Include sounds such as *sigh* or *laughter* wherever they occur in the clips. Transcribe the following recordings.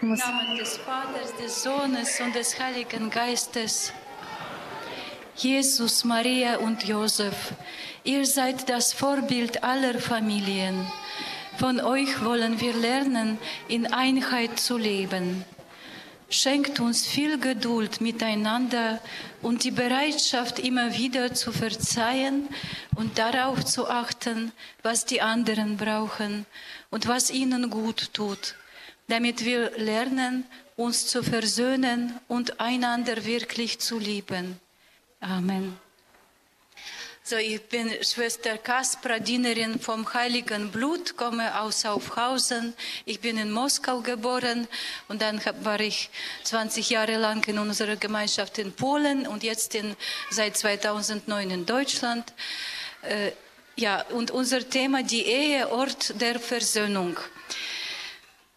Im Namen des Vaters, des Sohnes und des Heiligen Geistes. Jesus, Maria und Josef, ihr seid das Vorbild aller Familien. Von euch wollen wir lernen, in Einheit zu leben. Schenkt uns viel Geduld miteinander und die Bereitschaft, immer wieder zu verzeihen und darauf zu achten, was die anderen brauchen und was ihnen gut tut damit wir lernen, uns zu versöhnen und einander wirklich zu lieben. Amen. So, ich bin Schwester Kaspra, Dienerin vom Heiligen Blut, komme aus Aufhausen. Ich bin in Moskau geboren und dann war ich 20 Jahre lang in unserer Gemeinschaft in Polen und jetzt in, seit 2009 in Deutschland. Äh, ja, und unser Thema, die Ehe, Ort der Versöhnung.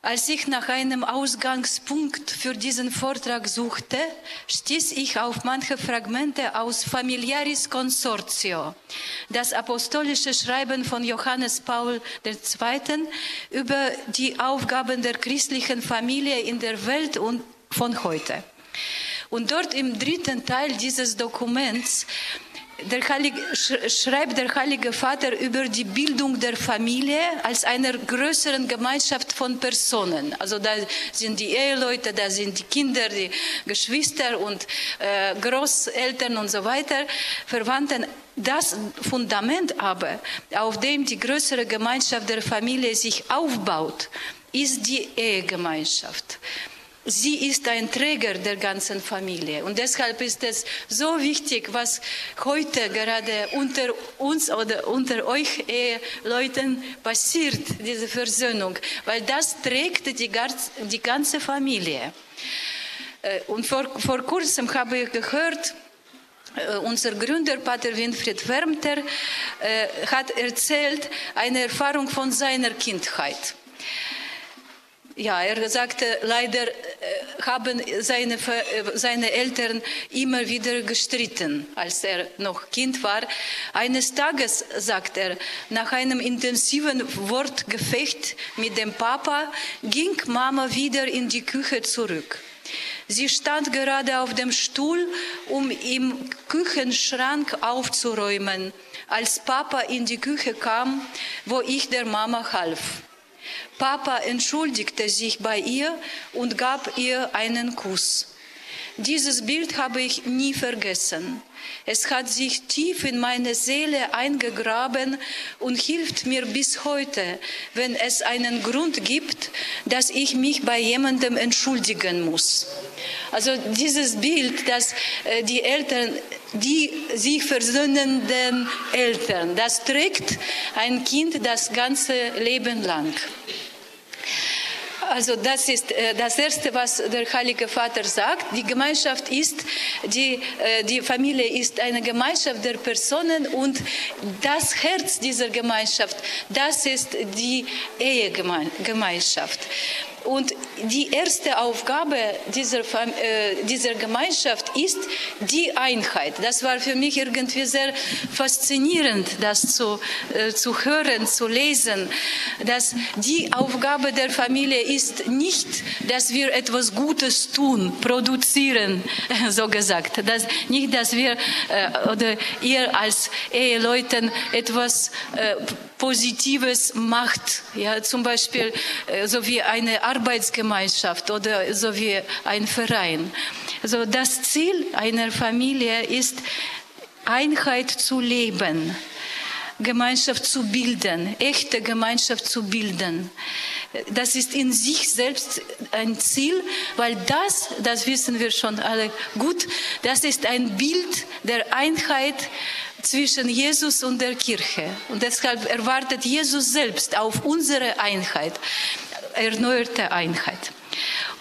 Als ich nach einem Ausgangspunkt für diesen Vortrag suchte, stieß ich auf manche Fragmente aus Familiaris Consortio, das apostolische Schreiben von Johannes Paul II. über die Aufgaben der christlichen Familie in der Welt und von heute. Und dort im dritten Teil dieses Dokuments der Heilige, schreibt der Heilige Vater über die Bildung der Familie als einer größeren Gemeinschaft von Personen. Also da sind die Eheleute, da sind die Kinder, die Geschwister und äh, Großeltern und so weiter, Verwandten. Das Fundament aber, auf dem die größere Gemeinschaft der Familie sich aufbaut, ist die Ehegemeinschaft sie ist ein Träger der ganzen Familie. Und deshalb ist es so wichtig, was heute gerade unter uns oder unter euch Eheleuten passiert, diese Versöhnung, weil das trägt die, die ganze Familie. Äh, und vor, vor kurzem habe ich gehört, äh, unser Gründer, Pater Winfried Wermter, äh, hat erzählt eine Erfahrung von seiner Kindheit. Ja, er sagte, leider äh, haben seine, äh, seine Eltern immer wieder gestritten, als er noch Kind war. Eines Tages, sagt er, nach einem intensiven Wortgefecht mit dem Papa, ging Mama wieder in die Küche zurück. Sie stand gerade auf dem Stuhl, um im Küchenschrank aufzuräumen, als Papa in die Küche kam, wo ich der Mama half. Papa entschuldigte sich bei ihr und gab ihr einen Kuss. Dieses Bild habe ich nie vergessen. Es hat sich tief in meine Seele eingegraben und hilft mir bis heute, wenn es einen Grund gibt, dass ich mich bei jemandem entschuldigen muss. Also dieses Bild, dass äh, die Eltern, die sich versöhnenden Eltern, das trägt ein Kind das ganze Leben lang. Also das ist äh, das Erste, was der Heilige Vater sagt. Die Gemeinschaft ist, die, äh, die Familie ist eine Gemeinschaft der Personen und das Herz dieser Gemeinschaft, das ist die Ehegemeinschaft. Und die erste Aufgabe dieser, äh, dieser Gemeinschaft ist die Einheit. Das war für mich irgendwie sehr faszinierend, das zu, äh, zu hören, zu lesen, dass die Aufgabe der Familie ist nicht, dass wir etwas Gutes tun, produzieren, *laughs* so gesagt. Dass, nicht, dass wir äh, oder ihr als Eheleuten etwas äh, Positives macht, ja, zum Beispiel äh, so wie eine Arbeitsgemeinschaft oder so wie ein Verein. Also das Ziel einer Familie ist, Einheit zu leben, Gemeinschaft zu bilden, echte Gemeinschaft zu bilden. Das ist in sich selbst ein Ziel, weil das, das wissen wir schon alle gut, das ist ein Bild der Einheit zwischen Jesus und der Kirche. Und deshalb erwartet Jesus selbst auf unsere Einheit, erneuerte Einheit.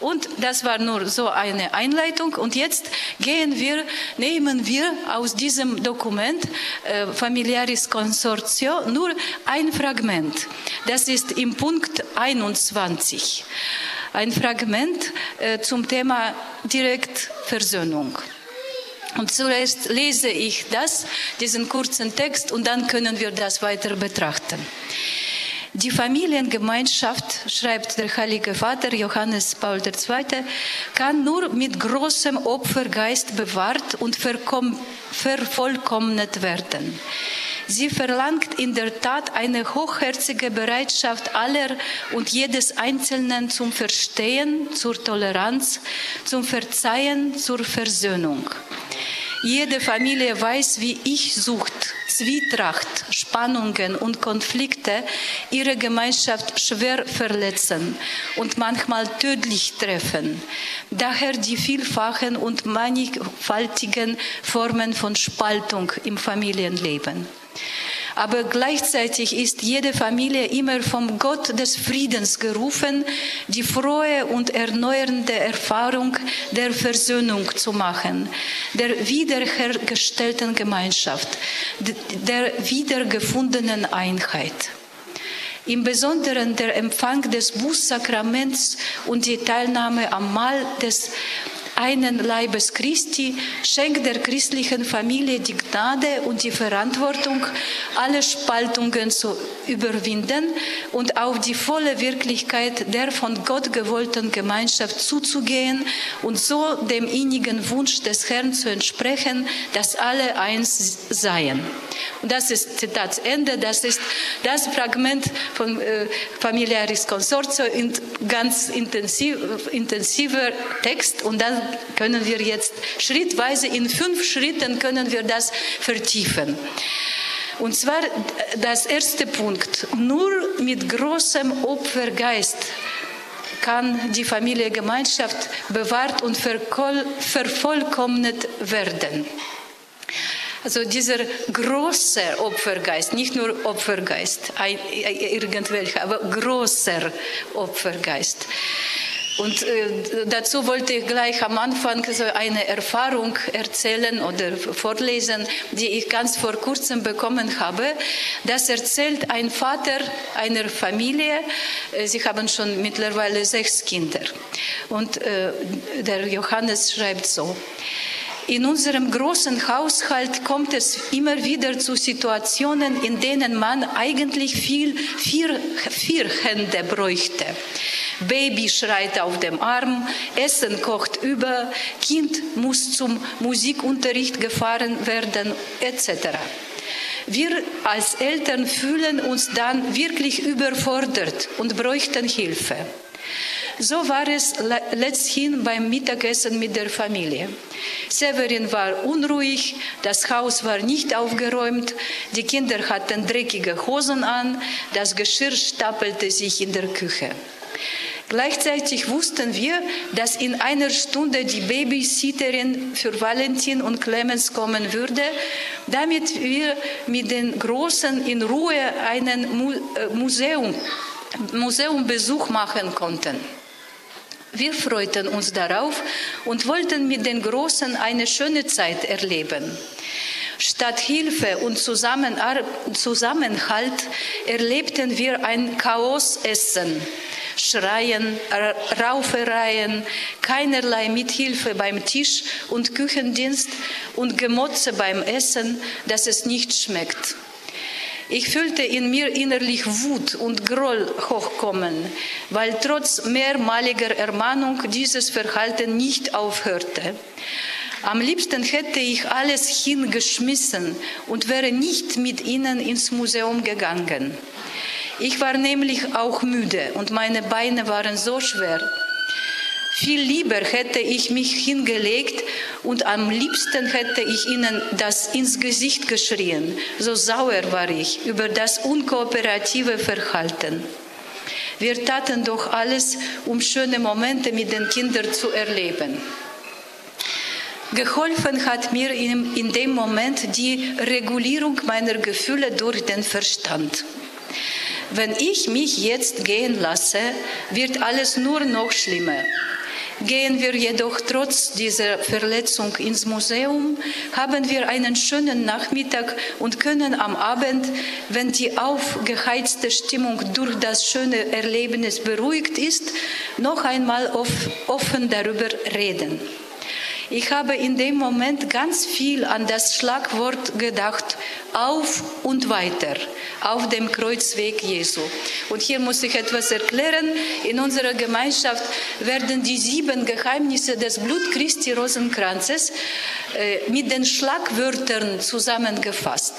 Und das war nur so eine Einleitung. Und jetzt gehen wir, nehmen wir aus diesem Dokument äh, Familiaris Consortio nur ein Fragment. Das ist im Punkt 21. Ein Fragment äh, zum Thema Direktversöhnung. Und zuerst lese ich das, diesen kurzen Text, und dann können wir das weiter betrachten. Die Familiengemeinschaft, schreibt der Heilige Vater Johannes Paul II., kann nur mit großem Opfergeist bewahrt und vervollkommnet werden. Sie verlangt in der Tat eine hochherzige Bereitschaft aller und jedes Einzelnen zum Verstehen, zur Toleranz, zum Verzeihen, zur Versöhnung. Jede Familie weiß, wie Ich-Sucht, Zwietracht, Spannungen und Konflikte ihre Gemeinschaft schwer verletzen und manchmal tödlich treffen. Daher die vielfachen und mannigfaltigen Formen von Spaltung im Familienleben. Aber gleichzeitig ist jede Familie immer vom Gott des Friedens gerufen, die frohe und erneuernde Erfahrung der Versöhnung zu machen, der wiederhergestellten Gemeinschaft, der wiedergefundenen Einheit. Im Besonderen der Empfang des Bußsakraments und die Teilnahme am Mahl des einen Leibes Christi schenkt der christlichen Familie die Gnade und die Verantwortung, alle Spaltungen zu überwinden und auf die volle Wirklichkeit der von Gott gewollten Gemeinschaft zuzugehen und so dem innigen Wunsch des Herrn zu entsprechen, dass alle eins seien. Und das ist Zitat Ende, das ist das Fragment von äh, Familiaris Consortio in ganz intensiv, intensiver Text und dann können wir jetzt schrittweise in fünf Schritten können wir das vertiefen. Und zwar das erste Punkt. Nur mit großem Opfergeist kann die Familiengemeinschaft bewahrt und vervollkommnet werden. Also dieser große Opfergeist, nicht nur Opfergeist, irgendwelcher, aber großer Opfergeist. Und äh, dazu wollte ich gleich am Anfang so eine Erfahrung erzählen oder vorlesen, die ich ganz vor kurzem bekommen habe. Das erzählt ein Vater einer Familie. Äh, sie haben schon mittlerweile sechs Kinder. Und äh, der Johannes schreibt so. In unserem großen Haushalt kommt es immer wieder zu Situationen, in denen man eigentlich viel vier, vier Hände bräuchte. Baby schreit auf dem Arm, Essen kocht über, Kind muss zum Musikunterricht gefahren werden, etc. Wir als Eltern fühlen uns dann wirklich überfordert und bräuchten Hilfe. So war es letzthin beim Mittagessen mit der Familie. Severin war unruhig, das Haus war nicht aufgeräumt, die Kinder hatten dreckige Hosen an, das Geschirr stapelte sich in der Küche. Gleichzeitig wussten wir, dass in einer Stunde die Babysitterin für Valentin und Clemens kommen würde, damit wir mit den Großen in Ruhe einen äh, Museum, Museumbesuch machen konnten. Wir freuten uns darauf und wollten mit den Großen eine schöne Zeit erleben. Statt Hilfe und Zusammenhalt erlebten wir ein Chaosessen. Schreien, Raufereien, keinerlei Mithilfe beim Tisch und Küchendienst und Gemotze beim Essen, dass es nicht schmeckt. Ich fühlte in mir innerlich Wut und Groll hochkommen, weil trotz mehrmaliger Ermahnung dieses Verhalten nicht aufhörte. Am liebsten hätte ich alles hingeschmissen und wäre nicht mit ihnen ins Museum gegangen. Ich war nämlich auch müde und meine Beine waren so schwer. Viel lieber hätte ich mich hingelegt und am liebsten hätte ich ihnen das ins Gesicht geschrien. So sauer war ich über das unkooperative Verhalten. Wir taten doch alles, um schöne Momente mit den Kindern zu erleben. Geholfen hat mir in, dem Moment die Regulierung meiner Gefühle durch den Verstand. Wenn ich mich jetzt gehen lasse, wird alles nur noch schlimmer. Gehen wir jedoch trotz dieser Verletzung ins Museum, haben wir einen schönen Nachmittag und können am Abend, wenn die aufgeheizte Stimmung durch das schöne Erlebnis beruhigt ist, noch einmal offen darüber reden. Ich habe in dem Moment ganz viel an das Schlagwort gedacht, auf und weiter, auf dem Kreuzweg Jesu. Und hier muss ich etwas erklären. In unserer Gemeinschaft werden die sieben Geheimnisse des Blut Christi Rosenkranzes äh, mit den Schlagwörtern zusammengefasst,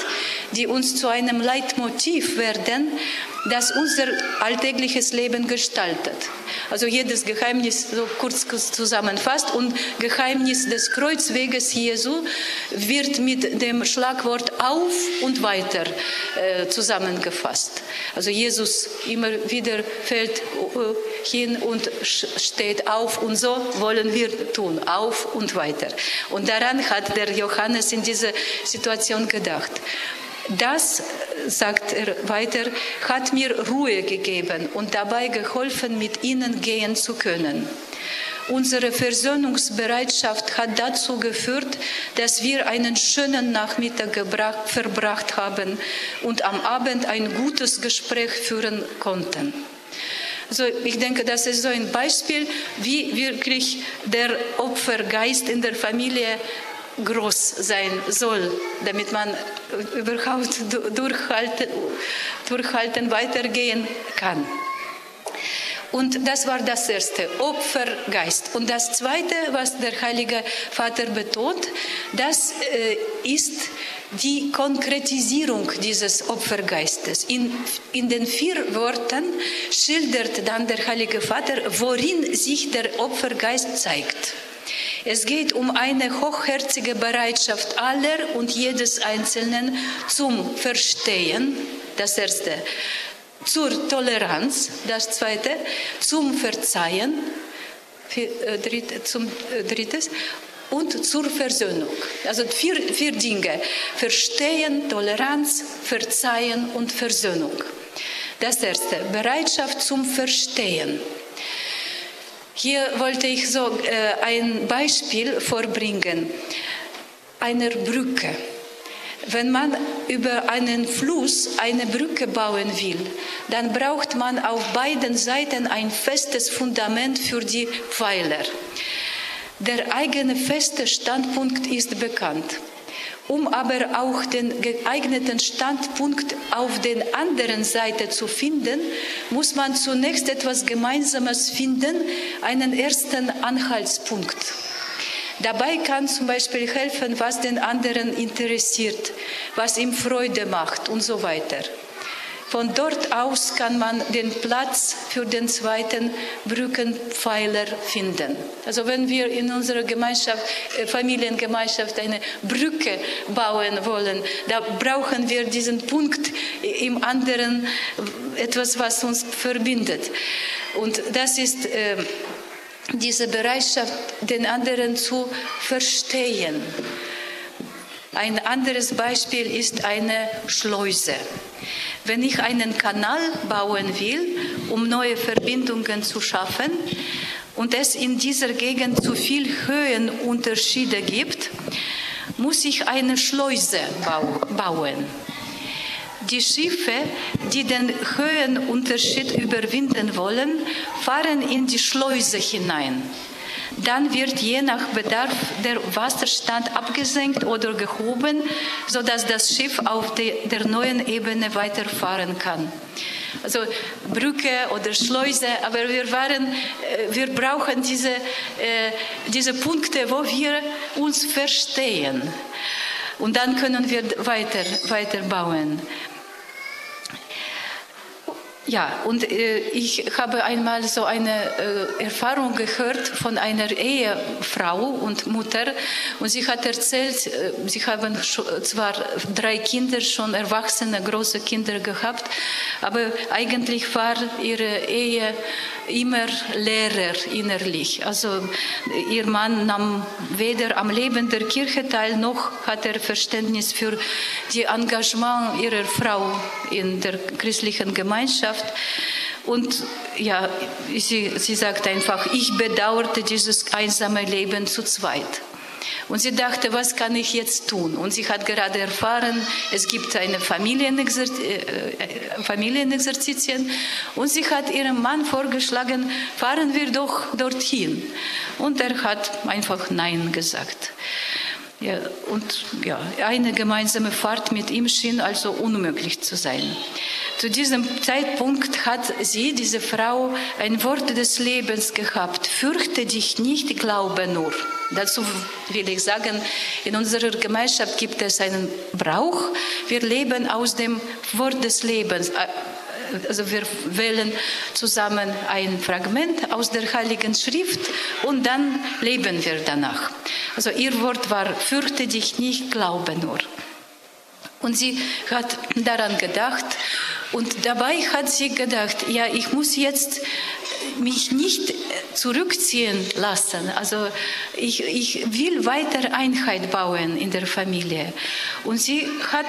die uns zu einem Leitmotiv werden, das unser alltägliches Leben gestaltet. Also jedes Geheimnis so kurz zusammenfasst und Geheimnis des Kreuzweges Jesu wird mit dem Schlagwort auf und weiter äh, zusammengefasst. Also Jesus immer wieder fällt äh, hin und steht auf und so wollen wir tun, auf und weiter. Und daran hat der Johannes in dieser Situation gedacht. Das, sagt er weiter, hat mir Ruhe gegeben und dabei geholfen, mit ihnen gehen zu können. Unsere Versöhnungsbereitschaft hat dazu geführt, dass wir einen schönen Nachmittag gebracht, verbracht haben und am Abend ein gutes Gespräch führen konnten. Also ich denke, das ist so ein Beispiel, wie wirklich der Opfergeist in der Familie groß sein soll, damit man überhaupt durchhalten, durchhalten weitergehen kann. Und das war das erste, Opfergeist. Und das zweite, was der Heilige Vater betont, das äh, ist die Konkretisierung dieses Opfergeistes. In, in den vier Worten schildert dann der Heilige Vater, worin sich der Opfergeist zeigt. Es geht um eine hochherzige Bereitschaft aller und jedes Einzelnen zum Verstehen, das erste, zur Toleranz, das zweite, zum Verzeihen, äh, zum äh, drittes, und zur Versöhnung. Also vier, vier Dinge. Verstehen, Toleranz, Verzeihen und Versöhnung. Das erste, Bereitschaft zum Verstehen. Hier wollte ich so äh, ein Beispiel vorbringen einer Brücke. Wenn man über einen Fluss eine Brücke bauen will, dann braucht man auf beiden Seiten ein festes Fundament für die Pfeiler. Der eigene feste Standpunkt ist bekannt. Um aber auch den geeigneten Standpunkt auf der anderen Seite zu finden, muss man zunächst etwas Gemeinsames finden, einen ersten Anhaltspunkt. Dabei kann zum Beispiel helfen, was den anderen interessiert, was ihm Freude macht und so weiter. Von dort aus kann man den Platz für den zweiten Brückenpfeiler finden. Also wenn wir in unserer Gemeinschaft, äh, Familiengemeinschaft eine Brücke bauen wollen, da brauchen wir diesen Punkt im anderen, etwas, was uns verbindet. Und das ist äh, diese Bereitschaft, den anderen zu verstehen. Ein anderes Beispiel ist eine Schleuse. Wenn ich einen Kanal bauen will, um neue Verbindungen zu schaffen und es in dieser Gegend zu viel Höhenunterschiede gibt, muss ich eine Schleuse bauen. Die Schiffe, die den Höhenunterschied überwinden wollen, fahren in die Schleuse hinein. Dann wird je nach Bedarf der Wasserstand abgesenkt oder gehoben, sodass das Schiff auf der neuen Ebene weiterfahren kann. Also Brücke oder Schleuse, aber wir, waren, äh, wir brauchen diese, äh, diese Punkte, wo wir uns verstehen. Und dann können wir weiter, weiter bauen. Ja, und äh, ich habe einmal so eine äh, Erfahrung gehört von einer Ehefrau und Mutter und sie hat erzählt, äh, sie haben zwar drei Kinder, schon erwachsene, große Kinder gehabt, aber eigentlich war ihre Ehe immer leerer innerlich. Also ihr Mann nahm weder am Leben der Kirche teil, noch hat er Verständnis für die Engagement ihrer Frau in der christlichen Gemeinschaft. Und ja, sie, sie sagt einfach, ich bedauerte dieses einsame Leben zu zweit. Und sie dachte, was kann ich jetzt tun? Und sie hat gerade erfahren, es gibt eine Familienexer äh, Familienexerzitien. Und sie hat ihrem Mann vorgeschlagen, fahren wir doch dorthin. Und er hat einfach Nein gesagt. Ja, und ja, eine gemeinsame Fahrt mit ihm schien also unmöglich zu sein. Zu diesem Zeitpunkt hat sie, diese Frau, ein Wort des Lebens gehabt. Fürchte dich nicht, glaube nur. Dazu will ich sagen, in unserer Gemeinschaft gibt es einen Brauch. Wir leben aus dem Wort des Lebens also wir wählen zusammen ein Fragment aus der Heiligen Schrift und dann leben wir danach. Also ihr Wort war, fürchte dich nicht, glaube nur. Und sie hat daran gedacht und dabei hat sie gedacht, ja, ich muss jetzt mich nicht zurückziehen lassen. Also ich, ich will weiter Einheit bauen in der Familie. Und sie hat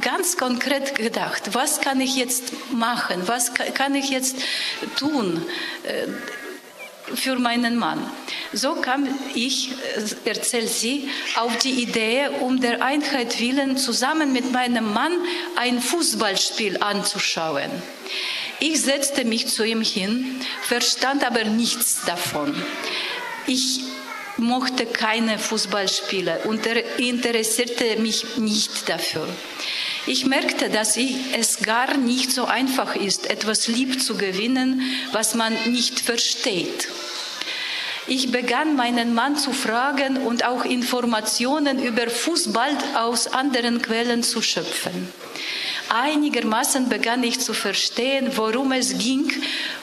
ganz konkret gedacht, was kann ich jetzt machen, was kann ich jetzt tun äh, für meinen Mann. So kam ich, äh, erzählt sie, auf die Idee, um der Einheit willen zusammen mit meinem Mann ein Fußballspiel anzuschauen. Ich setzte mich zu ihm hin, verstand aber nichts davon. Ich mochte keine Fußballspiele und er interessierte mich nicht dafür. Ich merkte, dass es gar nicht so einfach ist, etwas lieb zu gewinnen, was man nicht versteht. Ich begann meinen Mann zu fragen und auch Informationen über Fußball aus anderen Quellen zu schöpfen. Einigermaßen begann ich zu verstehen, worum es ging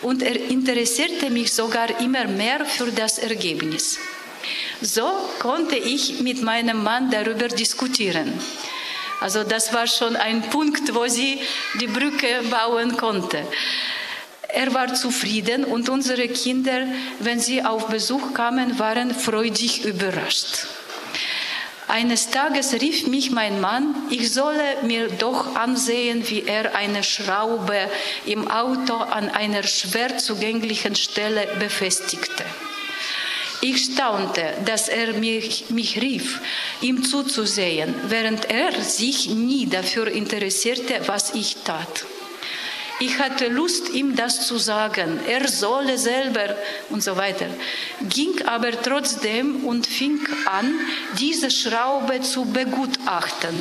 und er interessierte mich sogar immer mehr für das Ergebnis. So konnte ich mit meinem Mann darüber diskutieren. Also das war schon ein Punkt, wo sie die Brücke bauen konnte. Er war zufrieden und unsere Kinder, wenn sie auf Besuch kamen, waren freudig überrascht. Eines Tages rief mich mein Mann, ich solle mir doch ansehen, wie er eine Schraube im Auto an einer schwer zugänglichen Stelle befestigte. Ich staunte, dass er mich, mich rief, ihm zuzusehen, während er sich nie dafür interessierte, was ich tat. Ich hatte Lust, ihm das zu sagen. Er solle selber und so weiter. Ging aber trotzdem und fing an, diese Schraube zu begutachten.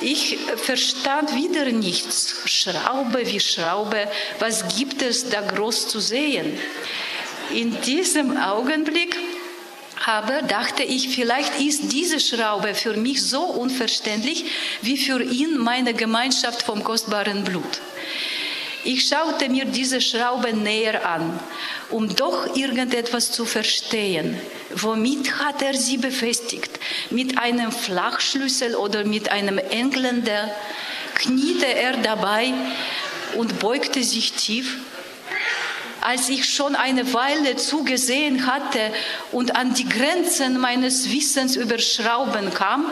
Ich verstand wieder nichts. Schraube wie Schraube, was gibt es da groß zu sehen? In diesem Augenblick aber dachte ich, vielleicht ist diese Schraube für mich so unverständlich wie für ihn meine Gemeinschaft vom kostbaren Blut. Ich schaute mir diese Schraube näher an, um doch irgendetwas zu verstehen. Womit hat er sie befestigt? Mit einem Flachschlüssel oder mit einem Engländer? Kniete er dabei und beugte sich tief? Als ich schon eine Weile zugesehen hatte und an die Grenzen meines Wissens über Schrauben kam, *laughs*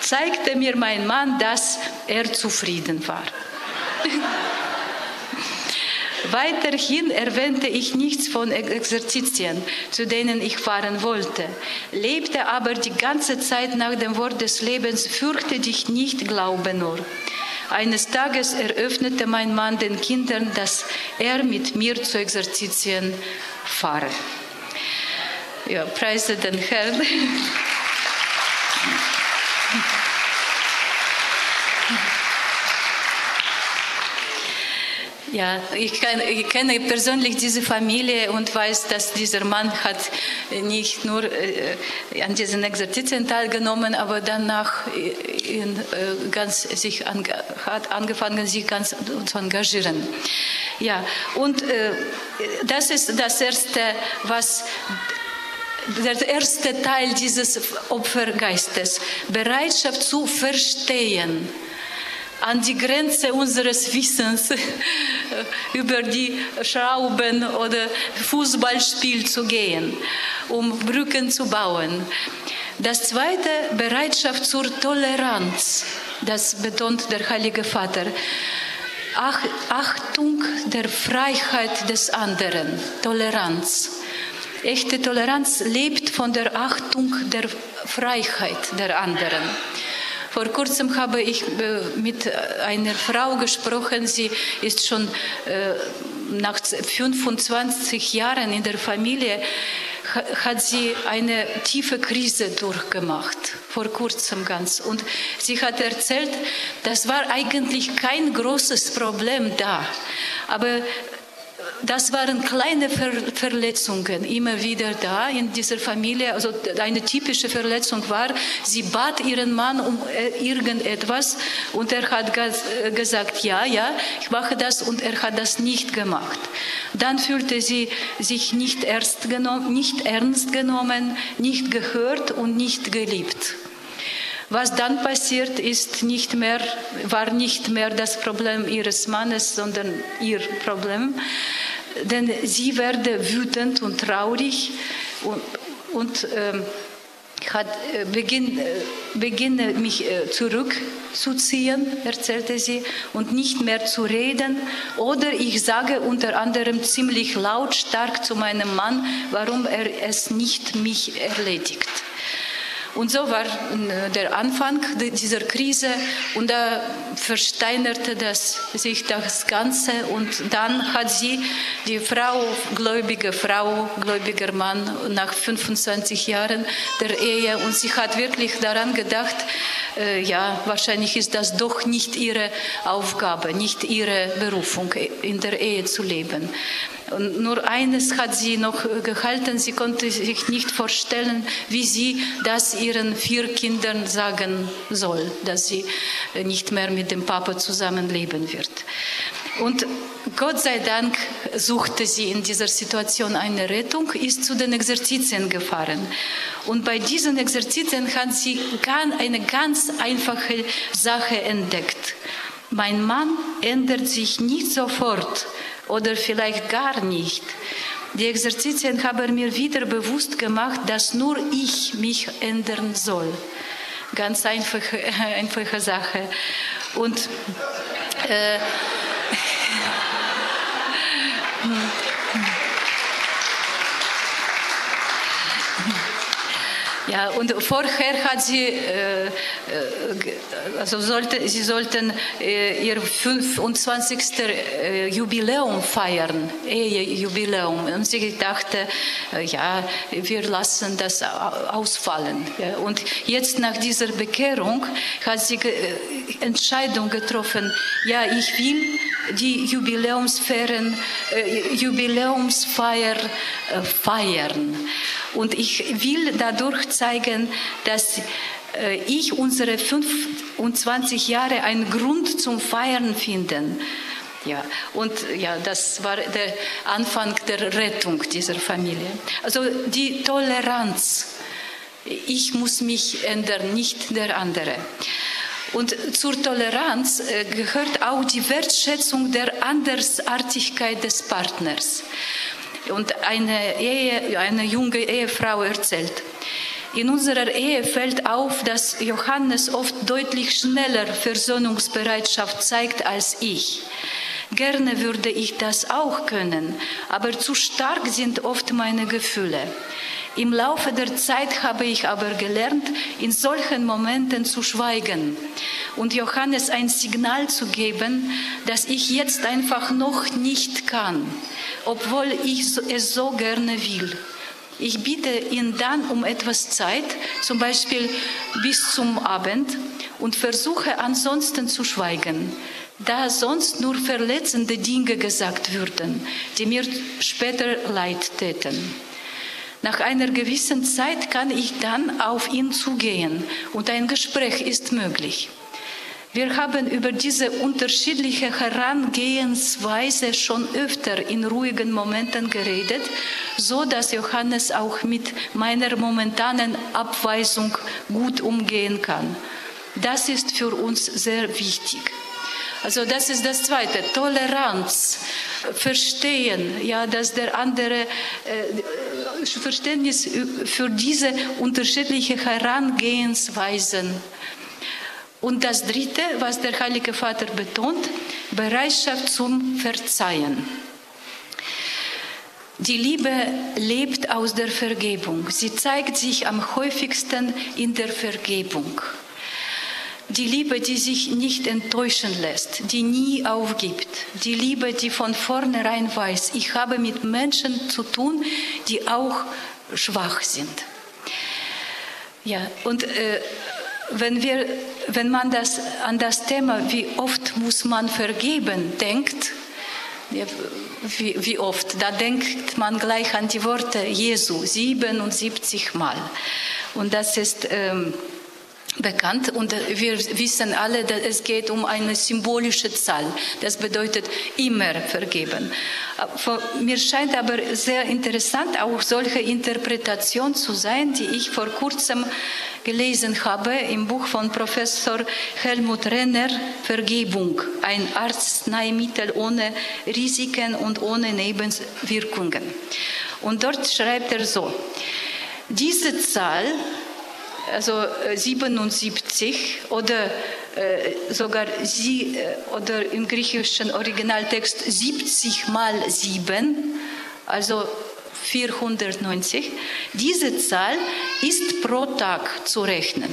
zeigte mir mein Mann, dass er zufrieden war. *laughs* Weiterhin erwähnte ich nichts von Exerzitien, zu denen ich fahren wollte, lebte aber die ganze Zeit nach dem Wort des Lebens, fürchte dich nicht, glaube nur. Eines Tages eröffnete mein Mann den Kindern, dass er mit mir zu Exerzitien fahre. Ja, preise den Herrn. Ja, ich, kann, ich, kenne persönlich diese Familie und weiß, dass dieser Mann hat nicht nur äh, an diesen Exerzitien teilgenommen, aber danach in, äh, ganz sich an, hat angefangen, sich ganz zu engagieren. Ja, und äh, das ist das Erste, was der erste Teil dieses Opfergeistes, Bereitschaft zu verstehen an die Grenze unseres Wissens *laughs* über die Schrauben oder Fußballspiel zu gehen, um Brücken zu bauen. Das zweite, Bereitschaft zur Toleranz. Das betont der Heilige Vater. Achtung der Freiheit des anderen, Toleranz. Echte Toleranz lebt von der Achtung der Freiheit der anderen. Vor kurzem habe ich äh, mit einer Frau gesprochen, sie ist schon äh, nach 25 Jahren in der Familie, hat sie eine tiefe Krise durchgemacht, vor kurzem ganz. Und sie hat erzählt, das war eigentlich kein großes Problem da, aber das waren kleine Ver Verletzungen immer wieder da in dieser Familie. Also eine typische Verletzung war, sie bat ihren Mann um äh, irgendetwas und er hat äh, gesagt, ja, ja, ich mache das und er hat das nicht gemacht. Dann fühlte sie sich nicht ernst genommen, nicht, ernst genommen, nicht gehört und nicht geliebt. Was dann passiert ist nicht mehr, war nicht mehr das Problem ihres Mannes, sondern ihr Problem. Denn sie wurde wütend und traurig und, und ähm, hat, äh, beginn, äh, beginne mich äh, zurückzuziehen, erzählte sie, und nicht mehr zu reden. Oder ich sage unter anderem ziemlich lautstark zu meinem Mann, warum er es nicht mich erledigt. Und so war äh, der Anfang dieser Krise und da versteinerte das, sich das Ganze und dann hat sie, die Frau, gläubige Frau, gläubiger Mann, nach 25 Jahren der Ehe und sie hat wirklich daran gedacht, äh, ja, wahrscheinlich ist das doch nicht ihre Aufgabe, nicht ihre Berufung, in der Ehe zu leben. Und nur eines hat sie noch gehalten, sie konnte sich nicht vorstellen, wie sie das ihren vier Kindern sagen soll, dass sie nicht mehr mit dem Papa zusammenleben wird. Und Gott sei Dank suchte sie in dieser Situation eine Rettung, ist zu den Exerzitien gefahren. Und bei diesen Exerzitien hat sie eine ganz einfache Sache entdeckt. Mein Mann ändert sich nicht sofort, oder vielleicht gar nicht. Die Exerzitien haben mir wieder bewusst gemacht, dass nur ich mich ändern soll. Ganz einfache, *laughs* einfache Sache. Und äh, Ja, und vorher hat sie, äh, äh also sollte, sie sollten äh, ihr 25. Äh, Jubiläum feiern, Ehejubiläum. Und sie dachte, äh, ja, wir lassen das ausfallen. Ja, und jetzt nach dieser Bekehrung hat sie äh, Entscheidung getroffen, ja, ich will die Jubiläumsfeiern, Jubiläumsfeier feiern. Und ich will dadurch zeigen, dass äh, ich unsere 25 Jahre einen Grund zum Feiern finden. Ja, und ja, das war der Anfang der Rettung dieser Familie. Also die Toleranz. Ich muss mich ändern, nicht der andere. Und zur Toleranz äh, gehört auch die Wertschätzung der Andersartigkeit des Partners. Und eine, Ehe, eine junge Ehefrau erzählt, in unserer Ehe fällt auf, dass Johannes oft deutlich schneller Versöhnungsbereitschaft zeigt als ich. Gerne würde ich das auch können, aber zu stark sind oft meine Gefühle. Im Laufe der Zeit habe ich aber gelernt, in solchen Momenten zu schweigen und Johannes ein Signal zu geben, dass ich jetzt einfach noch nicht kann obwohl ich es so gerne will. Ich bitte ihn dann um etwas Zeit, zum Beispiel bis zum Abend, und versuche ansonsten zu schweigen, da sonst nur verletzende Dinge gesagt würden, die mir später leid täten. Nach einer gewissen Zeit kann ich dann auf ihn zugehen und ein Gespräch ist möglich. Wir haben über diese unterschiedliche Herangehensweise schon öfter in ruhigen Momenten geredet, so dass Johannes auch mit meiner momentanen Abweisung gut umgehen kann. Das ist für uns sehr wichtig. Also das ist das Zweite, Toleranz, Verstehen, ja, dass der andere äh, Verständnis für diese unterschiedlichen Herangehensweisen und das Dritte, was der Heilige Vater betont, Bereitschaft zum Verzeihen. Die Liebe lebt aus der Vergebung. Sie zeigt sich am häufigsten in der Vergebung. Die Liebe, die sich nicht enttäuschen lässt, die nie aufgibt. Die Liebe, die von vornherein weiß, ich habe mit Menschen zu tun, die auch schwach sind. Ja, und äh, wenn, wir, wenn man das, an das Thema, wie oft muss man vergeben, denkt, wie, wie oft, da denkt man gleich an die Worte Jesu, 77 Mal. Und das ist ähm, bekannt und wir wissen alle, dass es geht um eine symbolische Zahl. Das bedeutet immer vergeben. Mir scheint aber sehr interessant auch solche Interpretation zu sein, die ich vor kurzem gelesen habe im Buch von Professor Helmut Renner, Vergebung, ein Arzneimittel ohne Risiken und ohne Nebenwirkungen. Und dort schreibt er so, diese Zahl also 77 äh, oder äh, sogar sie äh, oder im griechischen Originaltext 70 mal 7, also 490. Diese Zahl ist pro Tag zu rechnen.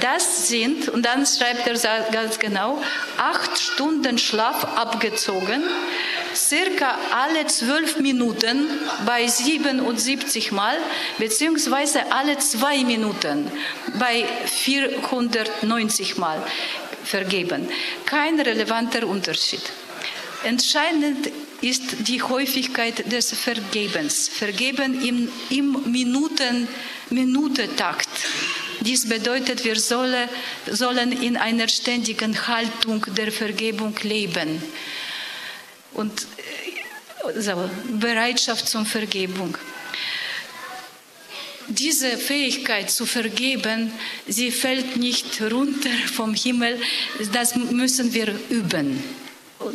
Das sind, und dann schreibt er ganz genau, acht Stunden Schlaf abgezogen, circa alle zwölf Minuten bei 77 Mal, beziehungsweise alle zwei Minuten bei 490 Mal vergeben. Kein relevanter Unterschied. Entscheidend ist die Häufigkeit des Vergebens. Vergeben im, im Minuten, Minutentakt. Dies bedeutet, wir solle, sollen in einer ständigen Haltung der Vergebung leben und also Bereitschaft zur Vergebung. Diese Fähigkeit zu vergeben, sie fällt nicht runter vom Himmel, das müssen wir üben.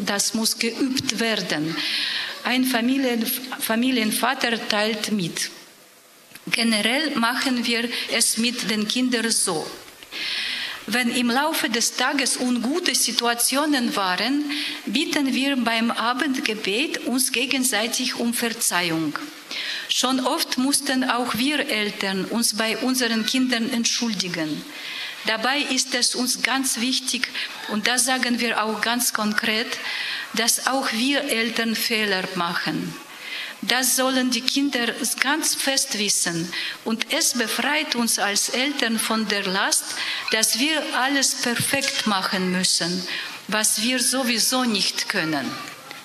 Das muss geübt werden. Ein Familien, Familienvater teilt mit. Generell machen wir es mit den Kindern so. Wenn im Laufe des Tages ungute Situationen waren, bitten wir beim Abendgebet uns gegenseitig um Verzeihung. Schon oft mussten auch wir Eltern uns bei unseren Kindern entschuldigen. Dabei ist es uns ganz wichtig, und das sagen wir auch ganz konkret, dass auch wir Eltern Fehler machen. Das sollen die Kinder ganz fest wissen. Und es befreit uns als Eltern von der Last, dass wir alles perfekt machen müssen, was wir sowieso nicht können.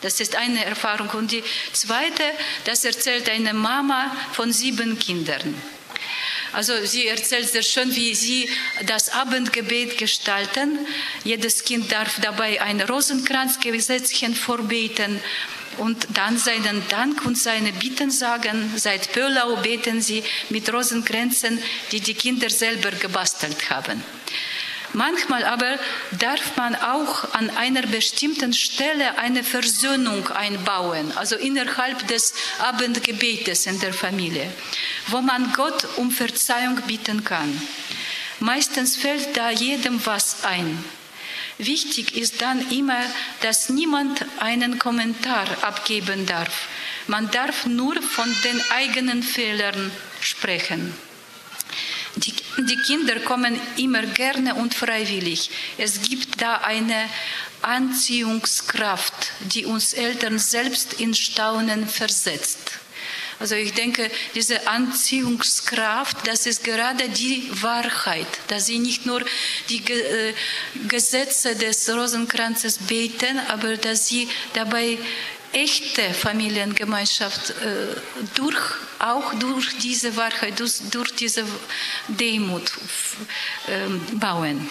Das ist eine Erfahrung. Und die zweite, das erzählt eine Mama von sieben Kindern. Also sie erzählt sehr schön, wie sie das Abendgebet gestalten. Jedes Kind darf dabei ein Rosenkranzgesetzchen vorbeten und dann seinen Dank und seine Bitten sagen. Seit Pölau beten sie mit Rosenkränzen, die die Kinder selber gebastelt haben. Manchmal aber darf man auch an einer bestimmten Stelle eine Versöhnung einbauen, also innerhalb des Abendgebetes in der Familie, wo man Gott um Verzeihung bitten kann. Meistens fällt da jedem was ein. Wichtig ist dann immer, dass niemand einen Kommentar abgeben darf. Man darf nur von den eigenen Fehlern sprechen. Die, die, Kinder kommen immer gerne und freiwillig. Es gibt da eine Anziehungskraft, die uns Eltern selbst in Staunen versetzt. Also ich denke, diese Anziehungskraft, das ist gerade die Wahrheit, dass sie nicht nur die äh, Gesetze des Rosenkranzes beten, aber dass sie dabei echte Familiengemeinschaft äh, durch, auch durch diese Wahrheit, durch, durch diese Demut äh, bauen.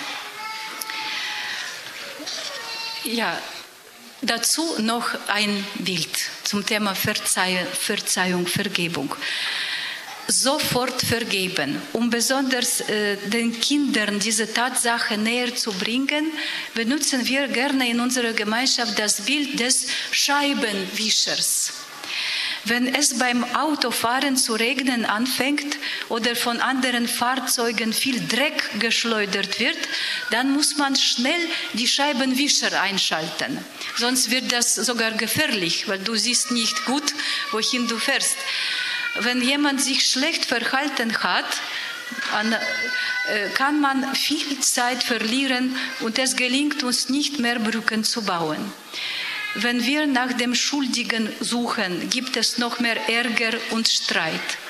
Ja, Dazu noch ein Bild zum Thema Verzeih Verzeihung, Vergebung. Sofort vergeben. Um besonders äh, den Kindern diese Tatsache näher zu bringen, benutzen wir gerne in unserer Gemeinschaft das Bild des Scheibenwischers. Wenn es beim Autofahren zu regnen anfängt oder von anderen Fahrzeugen viel Dreck geschleudert wird, dann muss man schnell die Scheibenwischer einschalten. Sonst wird das sogar gefährlich, weil du siehst nicht gut, wohin du fährst. Wenn jemand sich schlecht verhalten hat, äh, kann man viel Zeit verlieren und es gelingt uns nicht mehr Brücken zu bauen. Wenn wir nach dem Schuldigen suchen, gibt es noch mehr Ärger und Streit.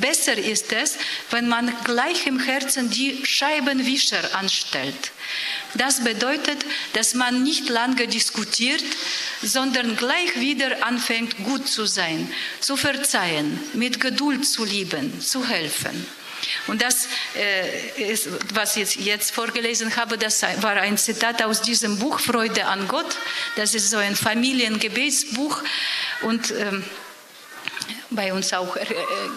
Besser ist es, wenn man gleich im Herzen die Scheibenwischer anstellt. Das bedeutet, dass man nicht lange diskutiert, sondern gleich wieder anfängt, gut zu sein, zu verzeihen, mit Geduld zu lieben, zu helfen. Und das, äh, ist, was ich jetzt vorgelesen habe, das war ein Zitat aus diesem Buch Freude an Gott. Das ist so ein Familiengebetsbuch und ähm, bei uns auch äh,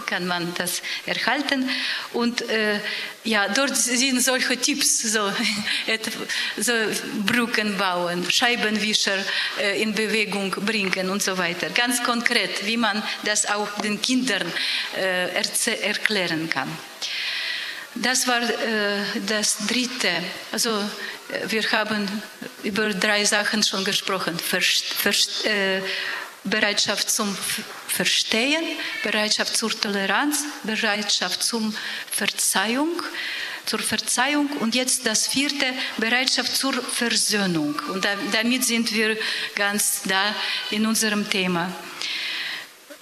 kann man das erhalten. Und äh, ja, dort sind solche Tipps, so, *laughs* so Brücken bauen, Scheibenwischer äh, in Bewegung bringen und so weiter. Ganz konkret, wie man das auch den Kindern äh, erklären kann. Das war äh, das dritte. Also äh, wir haben über drei Sachen schon gesprochen. Verst, verst, Bereitschaft zum Verstehen, Bereitschaft zur Toleranz, Bereitschaft zum Verzeihung, zur Verzeihung und jetzt das vierte, Bereitschaft zur Versöhnung. Und damit sind wir ganz da in unserem Thema.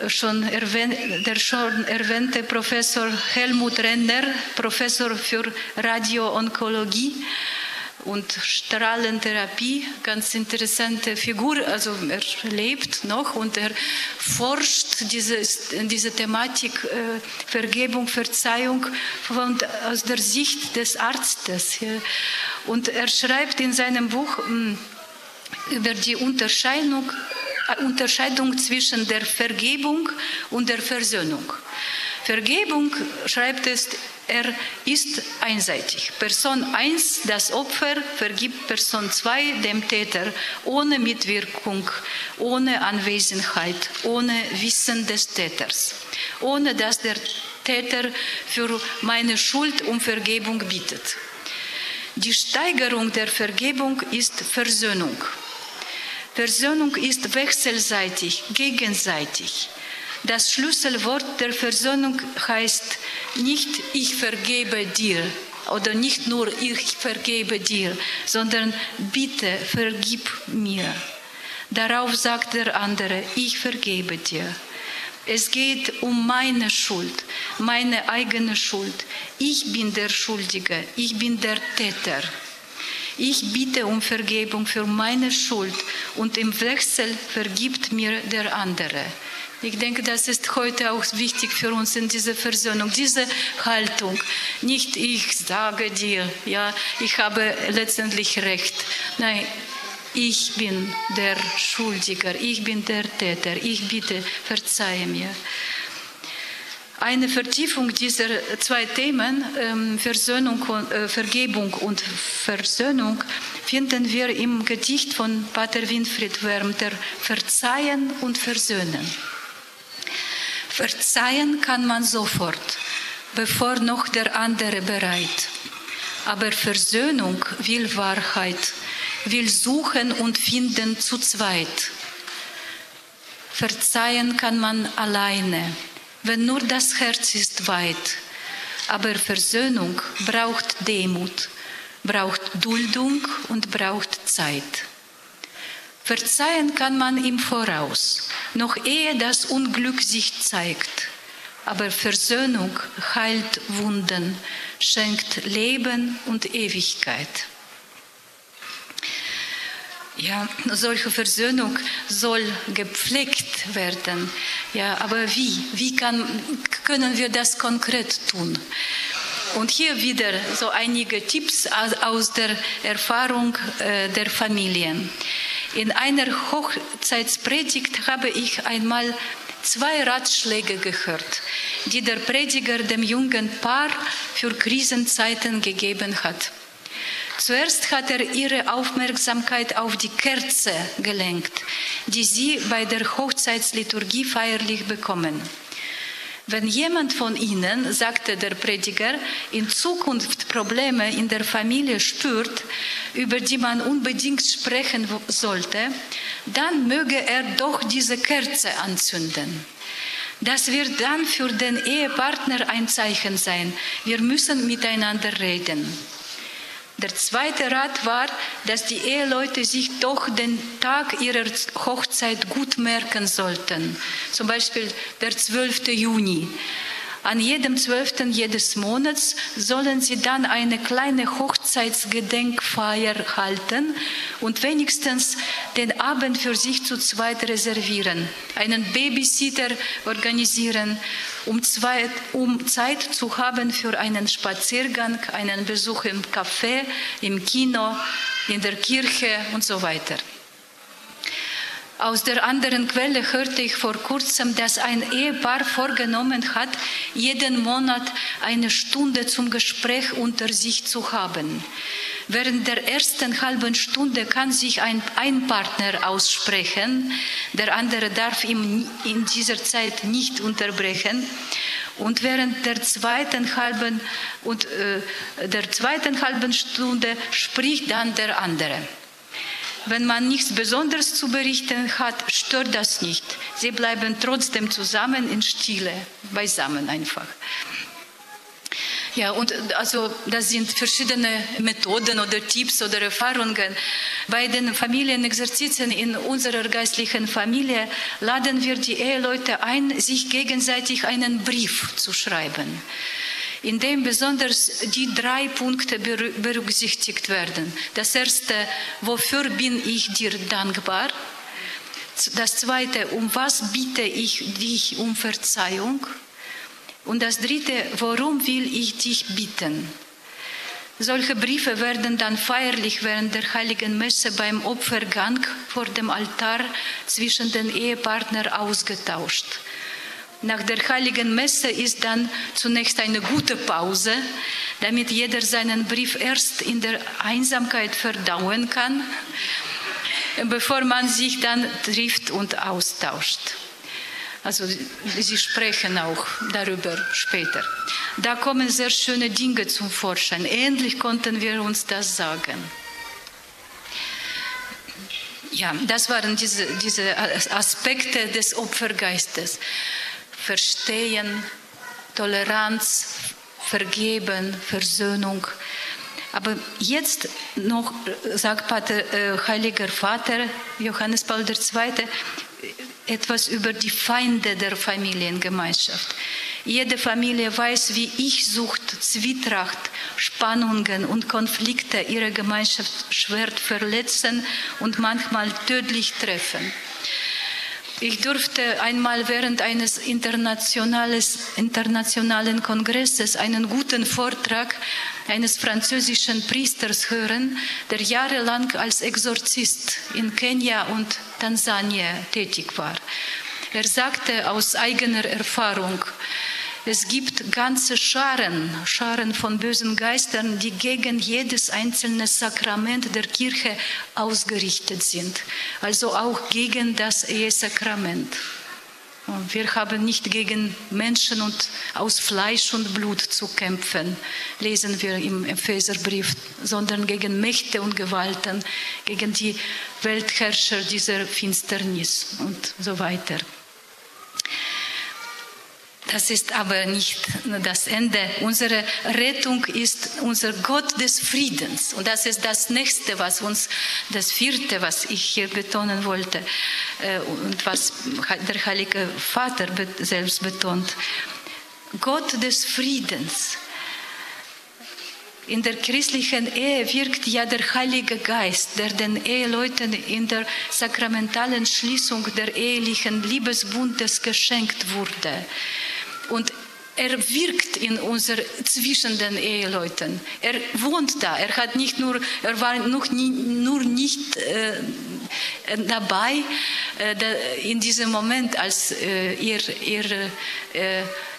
Schon erwähnt, der schon erwähnte Professor Helmut Renner, Professor für Radioonkologie, und Strahlentherapie, ganz interessante Figur. Also er lebt noch und er forscht diese, diese Thematik äh, Vergebung, Verzeihung von, aus der Sicht des Arztes. Und er schreibt in seinem Buch mh, hm, über die Unterscheidung, äh, Unterscheidung zwischen der Vergebung und der Versöhnung. Vergebung, schreibt es, er ist einseitig. Person 1, das Opfer, vergibt Person 2 dem Täter ohne Mitwirkung, ohne Anwesenheit, ohne Wissen des Täters, ohne dass der Täter für meine Schuld um Vergebung bittet. Die Steigerung der Vergebung ist Versöhnung. Versöhnung ist wechselseitig, gegenseitig. Das Schlüsselwort der Versöhnung heißt nicht ich vergebe dir oder nicht nur ich vergebe dir, sondern bitte vergib mir. Darauf sagt der andere, ich vergebe dir. Es geht um meine Schuld, meine eigene Schuld. Ich bin der Schuldige, ich bin der Täter. Ich bitte um Vergebung für meine Schuld und im Wechsel vergibt mir der andere. Ich denke, das ist heute auch wichtig für uns in dieser Versöhnung, diese Haltung. Nicht ich sage dir, ja, ich habe letztendlich recht. Nein, ich bin der Schuldiger, ich bin der Täter, ich bitte, verzeihe mir. Eine Vertiefung dieser zwei Themen, ähm, Versöhnung äh, Vergebung und Versöhnung, finden wir im Gedicht von Pater Winfried Wermter Verzeihen und Versöhnen. Verzeihen kann man sofort, bevor noch der andere bereit. Aber Versöhnung will Wahrheit, will suchen und finden zu zweit. Verzeihen kann man alleine, wenn nur das Herz ist weit. Aber Versöhnung braucht Demut, braucht Duldung und braucht Zeit. Verzeihen kann man im Voraus, noch ehe das Unglück sich zeigt. Aber Versöhnung heilt Wunden, schenkt Leben und Ewigkeit. Ja, solche Versöhnung soll gepflegt werden. Ja, aber wie? Wie kann, können wir das konkret tun? Und hier wieder so einige Tipps aus der Erfahrung äh, der Familien. In einer Hochzeitspredigt habe ich einmal zwei Ratschläge gehört, die der Prediger dem jungen Paar für Krisenzeiten gegeben hat. Zuerst hat er ihre Aufmerksamkeit auf die Kerze gelenkt, die sie bei der Hochzeitsliturgie feierlich bekommen. Wenn jemand von Ihnen, sagte der Prediger, in Zukunft Probleme in der Familie spürt, über die man unbedingt sprechen sollte, dann möge er doch diese Kerze anzünden. Das wird dann für den Ehepartner ein Zeichen sein. Wir müssen miteinander reden. Der zweite Rat war, dass die Eheleute sich doch den Tag ihrer Hochzeit gut merken sollten. Zum Beispiel der 12. Juni. An jedem 12. jedes Monats sollen sie dann eine kleine Hochzeitsgedenkfeier halten und wenigstens den Abend für sich zu zweit reservieren, einen Babysitter organisieren, um, zwei, um Zeit zu haben für einen Spaziergang, einen Besuch im Café, im Kino, in der Kirche und so weiter. Aus der anderen Quelle hörte ich vor kurzem, dass ein Ehepaar vorgenommen hat, jeden Monat eine Stunde zum Gespräch unter sich zu haben. Während der ersten halben Stunde kann sich ein, ein Partner aussprechen, der andere darf ihn in dieser Zeit nicht unterbrechen. Und während der zweiten halben, und, äh, der zweiten halben Stunde spricht dann der andere. Wenn man nichts Besonderes zu berichten hat, stört das nicht. Sie bleiben trotzdem zusammen in Stille, beisammen einfach. Ja, und also das sind verschiedene Methoden oder Tipps oder Erfahrungen. Bei den Familienexerzitien in unserer geistlichen Familie laden wir die Eheleute ein, sich gegenseitig einen Brief zu schreiben in dem besonders die drei Punkte berücksichtigt werden. Das erste, wofür bin ich dir dankbar? Das zweite, um was bitte ich dich um Verzeihung? Und das dritte, worum will ich dich bitten? Solche Briefe werden dann feierlich während der heiligen Messe beim Opfergang vor dem Altar zwischen den Ehepartnern ausgetauscht. Nach der heiligen Messe ist dann zunächst eine gute Pause, damit jeder seinen Brief erst in der Einsamkeit verdauen kann, bevor man sich dann trifft und austauscht. Also sie sprechen auch darüber später. Da kommen sehr schöne Dinge zum Vorschein. Endlich konnten wir uns das sagen. Ja, das waren diese, diese Aspekte des Opfergeistes. Verstehen, Toleranz, Vergeben, Versöhnung. Aber jetzt noch sagt Pater, äh, Heiliger Vater Johannes Paul II. Etwas über die Feinde der Familiengemeinschaft. Jede Familie weiß, wie ich Sucht, Zwietracht, Spannungen und Konflikte ihre Gemeinschaft schwer verletzen und manchmal tödlich treffen. Ich durfte einmal während eines internationalen Kongresses einen guten Vortrag eines französischen Priesters hören, der jahrelang als Exorzist in Kenia und Tansania tätig war. Er sagte aus eigener Erfahrung, es gibt ganze Scharen, Scharen von bösen Geistern, die gegen jedes einzelne Sakrament der Kirche ausgerichtet sind, also auch gegen das Ehesakrament. Wir haben nicht gegen Menschen und aus Fleisch und Blut zu kämpfen, lesen wir im Epheserbrief, sondern gegen Mächte und Gewalten, gegen die Weltherrscher dieser Finsternis und so weiter. Das ist aber nicht das Ende. Unsere Rettung ist unser Gott des Friedens. Und das ist das nächste, was uns, das vierte, was ich hier betonen wollte äh, und was der Heilige Vater selbst betont. Gott des Friedens. In der christlichen Ehe wirkt ja der Heilige Geist, der den Eheleuten in der sakramentalen Schließung der ehelichen Liebesbundes geschenkt wurde. Und er wirkt in unser zwischen den Eheleuten. Er wohnt da. Er hat nicht nur, er war noch nie, nur nicht äh, äh, dabei äh, in diesem Moment, als äh, ihr ihre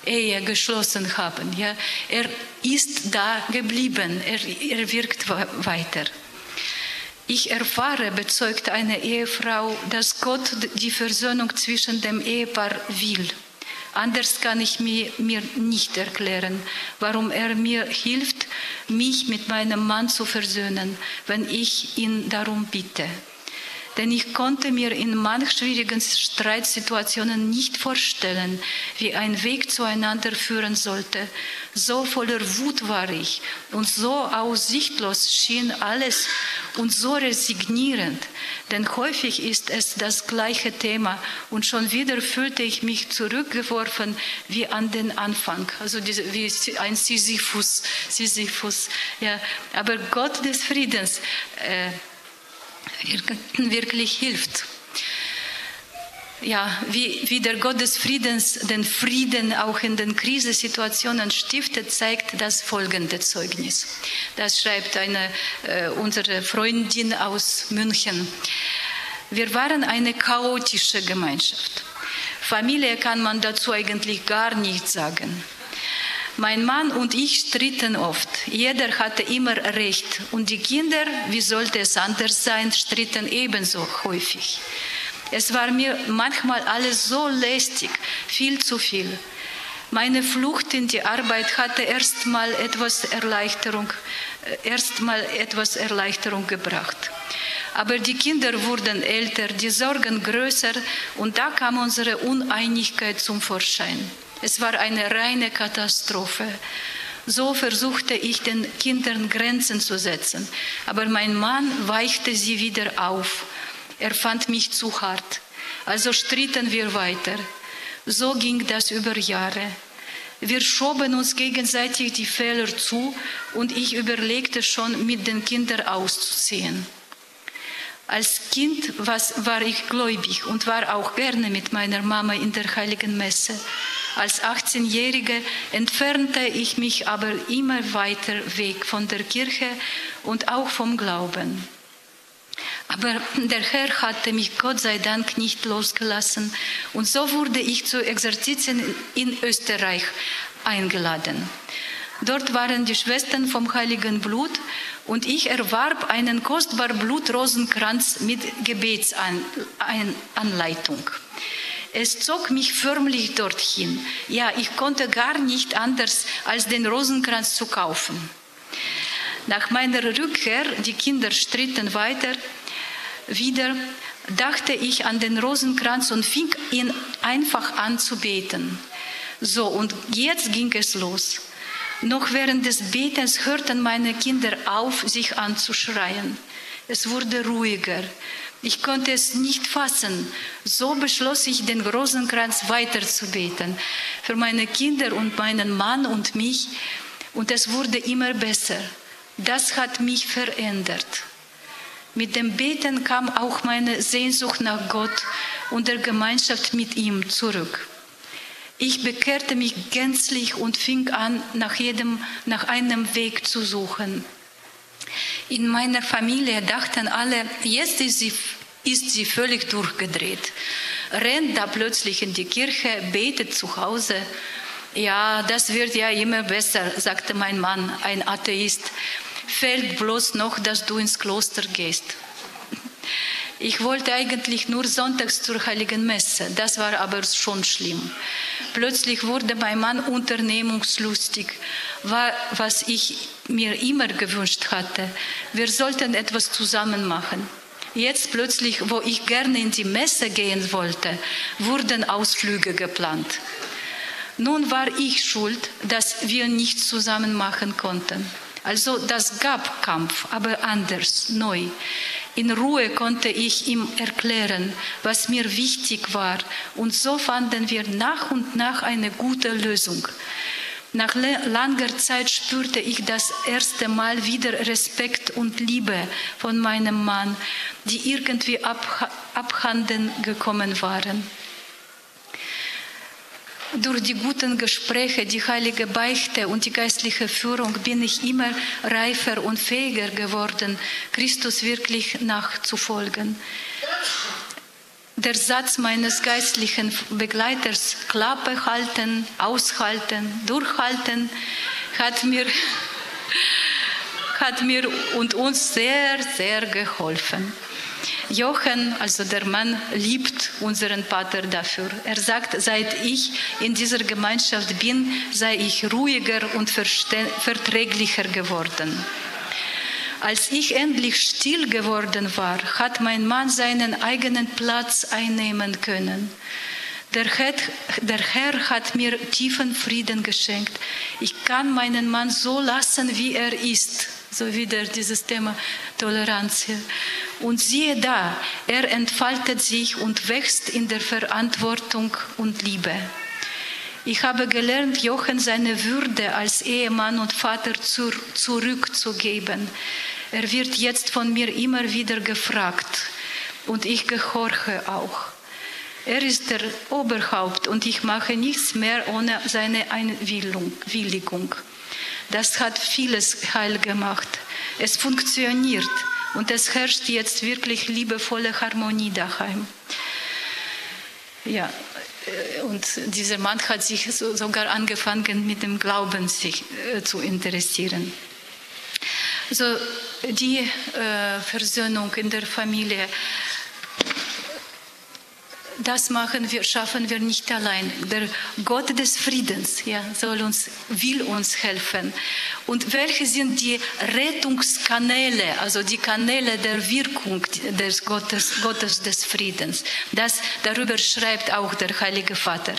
Ehe geschlossen haben. Ja, er ist da geblieben, er, er wirkt weiter. Ich erfahre, bezeugt eine Ehefrau, dass Gott die Versöhnung zwischen dem Ehepaar will. Anders kann ich mir, mir nicht erklären, warum er mir hilft, mich mit meinem Mann zu versöhnen, wenn ich ihn darum bitte denn ich konnte mir in manch schwierigen Streitsituationen nicht vorstellen, wie ein Weg zueinander führen sollte. So voller Wut war ich und so aussichtlos schien alles und so resignierend, denn häufig ist es das gleiche Thema und schon wieder fühlte ich mich zurückgeworfen wie an den Anfang, also diese, wie ein Sisyphus, Sisyphus. Ja, aber Gott des Friedens. Äh, wirklich hilft. Ja, wie, wie der Gott des Friedens den Frieden auch in den Krisensituationen stiftet, zeigt das folgende Zeugnis. Das schreibt eine, äh, unsere Freundin aus München. Wir waren eine chaotische Gemeinschaft. Familie kann man dazu eigentlich gar nicht sagen. Mein Mann und ich stritten oft. Jeder hatte immer recht. Und die Kinder, wie sollte es anders sein, stritten ebenso häufig. Es war mir manchmal alles so lästig, viel zu viel. Meine Flucht in die Arbeit hatte erstmal etwas Erleichterung, äh, erstmal etwas Erleichterung gebracht. Aber die Kinder wurden älter, die Sorgen größer und da kam unsere Uneinigkeit zum Vorschein. Es war eine reine Katastrophe. So versuchte ich den Kindern Grenzen zu setzen, aber mein Mann weichte sie wieder auf. Er fand mich zu hart. Also stritten wir weiter. So ging das über Jahre. Wir schoben uns gegenseitig die Fehler zu und ich überlegte schon, mit den Kindern auszuziehen. Als Kind war ich gläubig und war auch gerne mit meiner Mama in der heiligen Messe. Als 18-Jährige entfernte ich mich aber immer weiter weg von der Kirche und auch vom Glauben. Aber der Herr hatte mich Gott sei Dank nicht losgelassen und so wurde ich zu Exerzitien in Österreich eingeladen. Dort waren die Schwestern vom Heiligen Blut und ich erwarb einen kostbaren Blutrosenkranz mit Gebetsanleitung. Es zog mich förmlich dorthin. Ja, ich konnte gar nicht anders, als den Rosenkranz zu kaufen. Nach meiner Rückkehr, die Kinder stritten weiter, wieder dachte ich an den Rosenkranz und fing ihn einfach an zu beten. So, und jetzt ging es los. Noch während des Betens hörten meine Kinder auf, sich anzuschreien. Es wurde ruhiger. Ich konnte es nicht fassen. So beschloss ich, den Rosenkranz weiterzubeten. Für meine Kinder und meinen Mann und mich. Und es wurde immer besser. Das hat mich verändert. Mit dem Beten kam auch meine Sehnsucht nach Gott und der Gemeinschaft mit ihm zurück. Ich bekehrte mich gänzlich und fing an, nach, jedem, nach einem Weg zu suchen. In meiner Familie dachten alle, jetzt ist sie, ist sie völlig durchgedreht. Rennt da plötzlich in die Kirche, betet zu Hause. Ja, das wird ja immer besser, sagte mein Mann, ein Atheist. Fällt bloß noch, dass du ins Kloster gehst. Ich wollte eigentlich nur sonntags zur heiligen Messe. Das war aber schon schlimm. Plötzlich wurde mein Mann unternehmungslustig, was ich mir immer gewünscht hatte. Wir sollten etwas zusammen machen. Jetzt plötzlich, wo ich gerne in die Messe gehen wollte, wurden Ausflüge geplant. Nun war ich schuld, dass wir nichts zusammen machen konnten. Also das gab Kampf, aber anders, neu. In Ruhe konnte ich ihm erklären, was mir wichtig war, und so fanden wir nach und nach eine gute Lösung. Nach langer Zeit spürte ich das erste Mal wieder Respekt und Liebe von meinem Mann, die irgendwie abhanden gekommen waren. Durch die guten Gespräche, die heilige Beichte und die geistliche Führung bin ich immer reifer und fähiger geworden, Christus wirklich nachzufolgen. Der Satz meines geistlichen Begleiters, Klappe halten, aushalten, durchhalten, hat mir, *laughs* hat mir und uns sehr, sehr geholfen. Jochen, also der Mann, liebt unseren Pater dafür. Er sagt, seit ich in dieser Gemeinschaft bin, sei ich ruhiger und verträglicher geworden. Als ich endlich still geworden war, hat mein Mann seinen eigenen Platz einnehmen können. Der Herr, der Herr, hat mir tiefen Frieden geschenkt. Ich kann meinen Mann so lassen, wie er ist. So wieder dieses Thema Toleranz. Und siehe da, er entfaltet sich und wächst in der Verantwortung und Liebe. Ich habe gelernt, Jochen seine Würde als Ehemann und Vater zur, zurückzugeben. Er wird jetzt von mir immer wieder gefragt und ich gehorche auch. Er ist der Oberhaupt und ich mache nichts mehr ohne seine Einwilligung. Das hat vieles heil gemacht. Es funktioniert und es herrscht jetzt wirklich liebevolle Harmonie daheim. Ja, äh, und dieser Mann hat sich sogar angefangen, mit dem Glauben sich äh, zu interessieren. Also die äh, Versöhnung in der Familie das machen wir, schaffen wir nicht allein. Der Gott des Friedens ja, soll uns, will uns helfen. Und welche sind die Rettungskanäle, also die Kanäle der Wirkung des Gottes, Gottes des Friedens? Das, darüber schreibt auch der Heilige Vater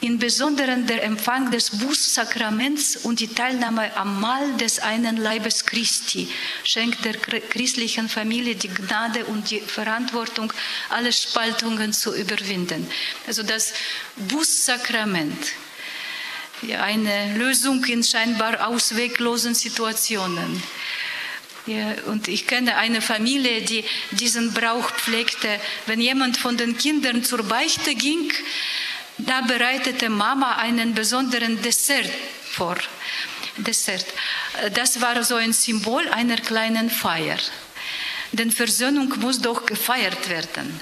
in besonderen der Empfang des Bußsakraments und die Teilnahme am Mahl des einen Leibes Christi schenkt der christlichen Familie die Gnade und die Verantwortung, alle Spaltungen zu überwinden. Also das Bußsakrament, eine Lösung in scheinbar ausweglosen Situationen. Ja, und ich kenne eine Familie, die diesen Brauch pflegte. Wenn jemand von den Kindern zur Beichte ging, da bereitete Mama einen besonderen Dessert vor. Dessert. Das war so ein Symbol einer kleinen Feier. Denn Versöhnung muss doch gefeiert werden.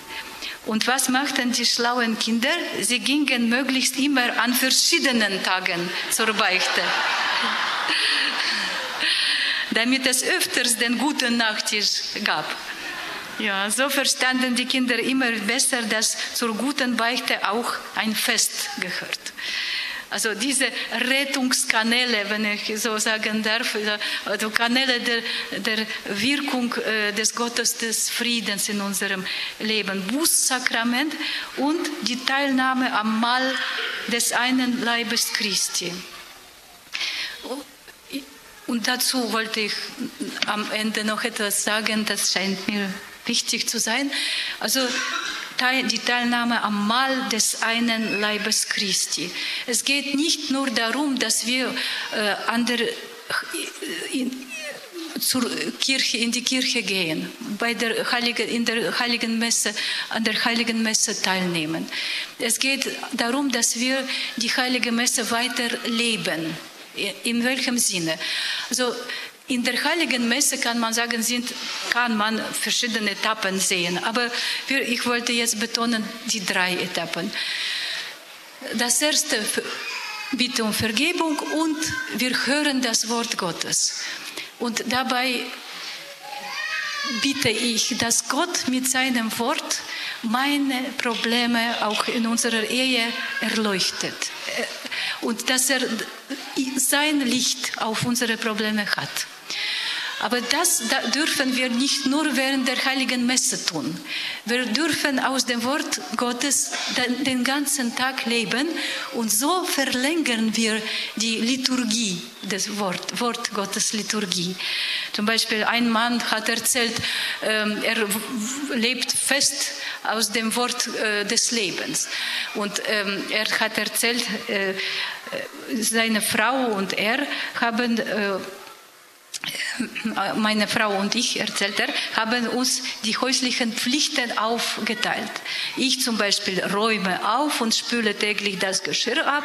Und was machten die schlauen Kinder? Sie gingen möglichst immer an verschiedenen Tagen zur Beichte. *laughs* Damit es öfters den guten Nachtisch gab. Ja, so verstanden die Kinder immer besser, dass zur guten Beichte auch ein Fest gehört. Also diese Rettungskanäle, wenn ich so sagen darf, also Kanäle der, der Wirkung äh, des Gottes des Friedens in unserem Leben. Bußsakrament und die Teilnahme am Mahl des einen Leibes Christi. Und dazu wollte ich am Ende noch etwas sagen, das scheint mir wichtig zu sein. Also die Teilnahme am Mahl des einen Leibes Christi. Es geht nicht nur darum, dass wir äh, an der, in, zur Kirche, in die Kirche gehen, bei der Heiligen, in der Heiligen Messe, an der Heiligen Messe teilnehmen. Es geht darum, dass wir die Heilige Messe weiter leben. In welchem Sinne? Also in der Heiligen Messe kann man sagen, sind, kann man verschiedene Etappen sehen. Aber ich wollte jetzt betonen die drei Etappen. Das erste, Bitte um Vergebung und wir hören das Wort Gottes. Und dabei bitte ich, dass Gott mit seinem Wort meine Probleme auch in unserer Ehe erleuchtet und dass er sein Licht auf unsere Probleme hat. Aber das dürfen wir nicht nur während der heiligen Messe tun. Wir dürfen aus dem Wort Gottes den ganzen Tag leben und so verlängern wir die Liturgie des Wort, Wort Gottes Liturgie. Zum Beispiel ein Mann hat erzählt, ähm, er lebt fest aus dem Wort äh, des Lebens. Und ähm, er hat erzählt, äh, äh, seine Frau und er haben meine Frau und ich, erzählt er, haben uns die häuslichen Pflichten aufgeteilt. Ich zum Beispiel räume auf und spüle täglich das Geschirr ab.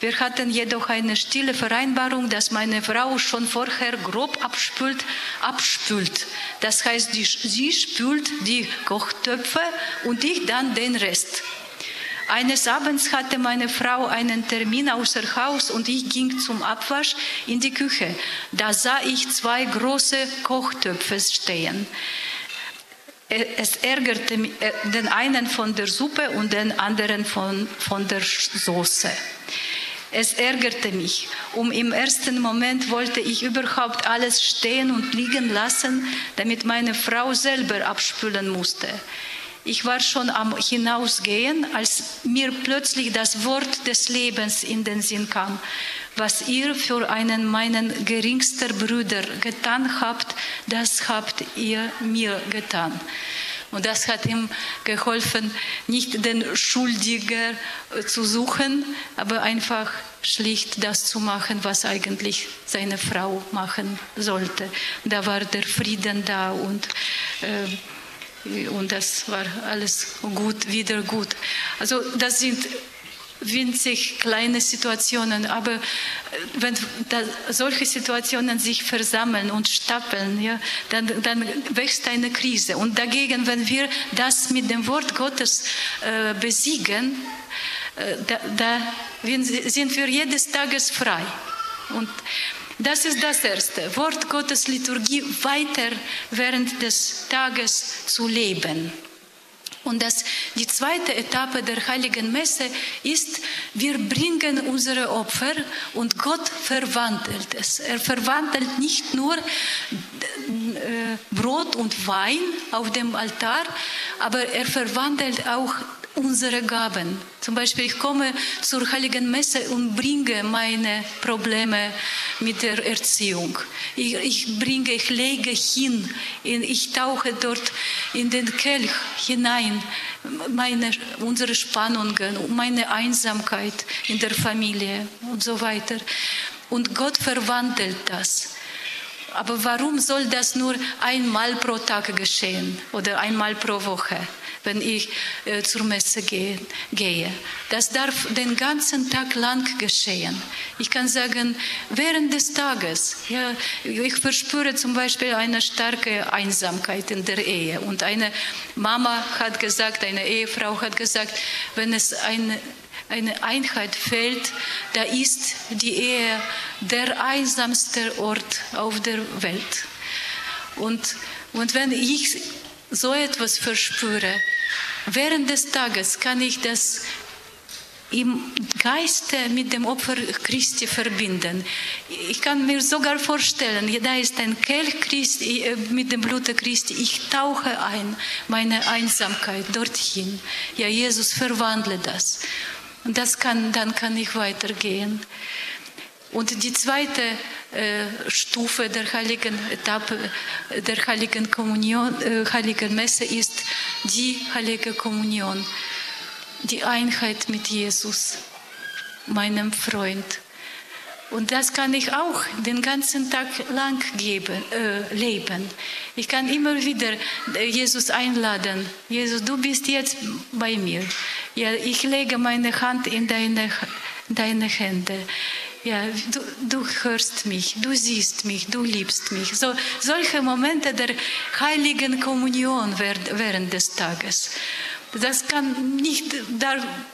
Wir hatten jedoch eine stille Vereinbarung, dass meine Frau schon vorher grob abspült, abspült. Das heißt, die, sie spült die Kochtöpfe und ich dann den Rest. Eines Abends hatte meine Frau einen Termin außer Haus und ich ging zum Abwasch in die Küche. Da sah ich zwei große Kochtöpfe stehen. Es ärgerte äh, den einen von der Suppe und den anderen von, von der Soße. Es ärgerte mich. Um im ersten Moment wollte ich überhaupt alles stehen und liegen lassen, damit meine Frau selber abspülen musste. Ich war schon am Hinausgehen, als mir plötzlich das Wort des Lebens in den Sinn kam. Was ihr für einen meinen geringsten Bruder getan habt, das habt ihr mir getan. Und das hat ihm geholfen, nicht den Schuldigen zu suchen, aber einfach schlicht das zu machen, was eigentlich seine Frau machen sollte. Da war der Frieden da und äh, und das war alles gut, wieder gut. Also das sind winzig kleine Situationen, aber äh, wenn solche Situationen sich versammeln und stapeln, ja, dann, dann wächst eine Krise. Und dagegen, wenn wir das mit dem Wort Gottes äh, besiegen, äh, da, da sind wir jedes Tages frei. Und das ist das Erste, Wort Gottes Liturgie weiter während des Tages zu leben. Und das, die zweite Etappe der Heiligen Messe ist, wir bringen unsere Opfer und Gott verwandelt es. Er verwandelt nicht nur äh, Brot und Wein auf dem Altar, aber er verwandelt auch unsere Gaben. Zum Beispiel, ich komme zur Heiligen Messe und bringe meine Probleme mit der Erziehung. Ich, ich bringe, ich lege hin, ich tauche dort in den Kelch hinein, meine, unsere Spannungen, meine Einsamkeit in der Familie und so weiter. Und Gott verwandelt das. Aber warum soll das nur einmal pro Tag geschehen oder einmal pro Woche? Wenn ich äh, zur Messe gehe, gehe. Das darf den ganzen Tag lang geschehen. Ich kann sagen, während des Tages. Ja, ich verspüre zum Beispiel eine starke Einsamkeit in der Ehe. Und eine Mama hat gesagt, eine Ehefrau hat gesagt, wenn es eine eine Einheit fehlt, da ist die Ehe der einsamste Ort auf der Welt. Und, und wenn ich so etwas verspüre, Während des Tages kann ich das im Geiste mit dem Opfer Christi verbinden. Ich kann mir sogar vorstellen, da ist ein Kelch Christi, äh, mit dem Blut Christi. Ich tauche ein, meine Einsamkeit dorthin. Ja, Jesus verwandle das. Und das kann, dann kann ich weitergehen. Und die zweite äh, Stufe der heiligen Etappe der heiligen Kommunion, äh, heiligen Messe ist die heilige Kommunion, die Einheit mit Jesus, meinem Freund. Und das kann ich auch den ganzen Tag lang geben, äh, leben. Ich kann immer wieder äh, Jesus einladen. Jesus, du bist jetzt bei mir. Ja, ich lege meine Hand in deine, deine Hände. Ja, du, du hörst mich, du siehst mich, du liebst mich. So, solche Momente der heiligen Kommunion während des Tages. Das kann nicht,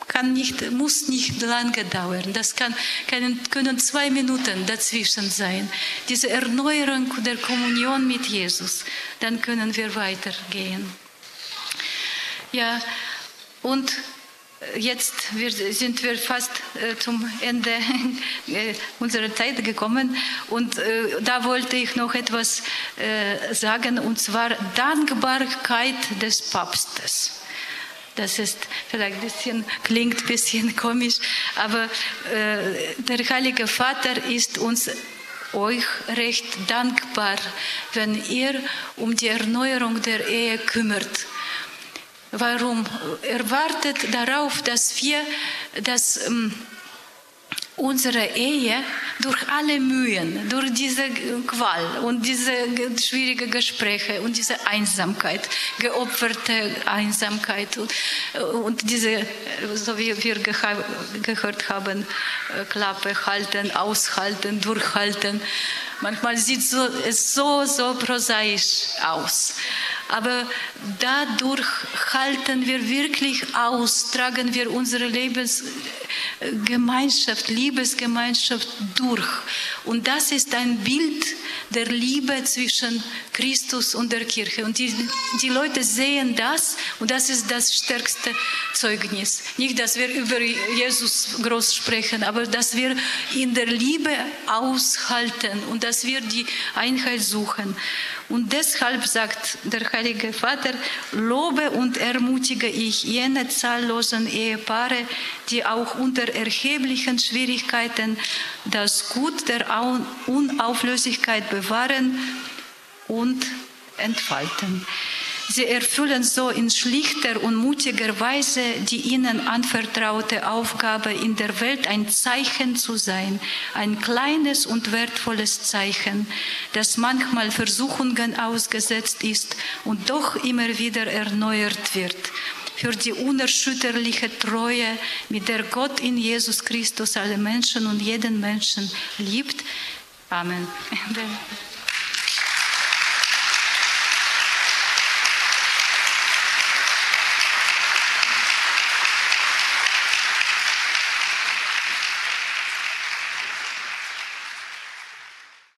kann nicht, muss nicht lange dauern. Das kann, können, können zwei Minuten dazwischen sein. Diese Erneuerung der Kommunion mit Jesus. Dann können wir weitergehen. Ja, und jetzt sind wir fast äh, zum Ende *laughs* äh, unserer Zeit gekommen und äh, da wollte ich noch etwas sagen und zwar Dankbarkeit des Papstes. Das ist vielleicht ein bisschen, klingt ein bisschen *laughs* komisch, aber der Heilige Vater ist uns euch recht dankbar, wenn ihr um die Erneuerung der Ehe kümmert Warum? Er wartet darauf, dass wir das ähm, unsere Ehe durch alle Mühen, durch diese Qual und diese schwierigen Gespräche und diese Einsamkeit, geopferte Einsamkeit und, und diese, so wie wir gehört haben, Klappe halten, aushalten, durchhalten. Manchmal sieht es so, so prosaisch aus. Aber dadurch halten wir wirklich aus, tragen wir unsere Lebensgemeinschaft, Liebesgemeinschaft durch. Und das ist ein Bild der Liebe zwischen Christus und der Kirche. Und die, die Leute sehen das und das ist das stärkste Zeugnis. Nicht, dass wir über Jesus groß sprechen, aber dass wir in der Liebe aushalten und dass wir die Einheit suchen. Und deshalb sagt der Heilige Vater, lobe und ermutige ich jene zahllosen Ehepaare, die auch unter erheblichen Schwierigkeiten das Gut der Unauflösigkeit bewahren und entfalten. Sie erfüllen so in schlichter und mutiger Weise die ihnen anvertraute Aufgabe, in der Welt ein Zeichen zu sein, ein kleines und wertvolles Zeichen, das manchmal Versuchungen ausgesetzt ist und doch immer wieder erneuert wird für die unerschütterliche Treue, mit der Gott in Jesus Christus alle Menschen und jeden Menschen liebt. Amen.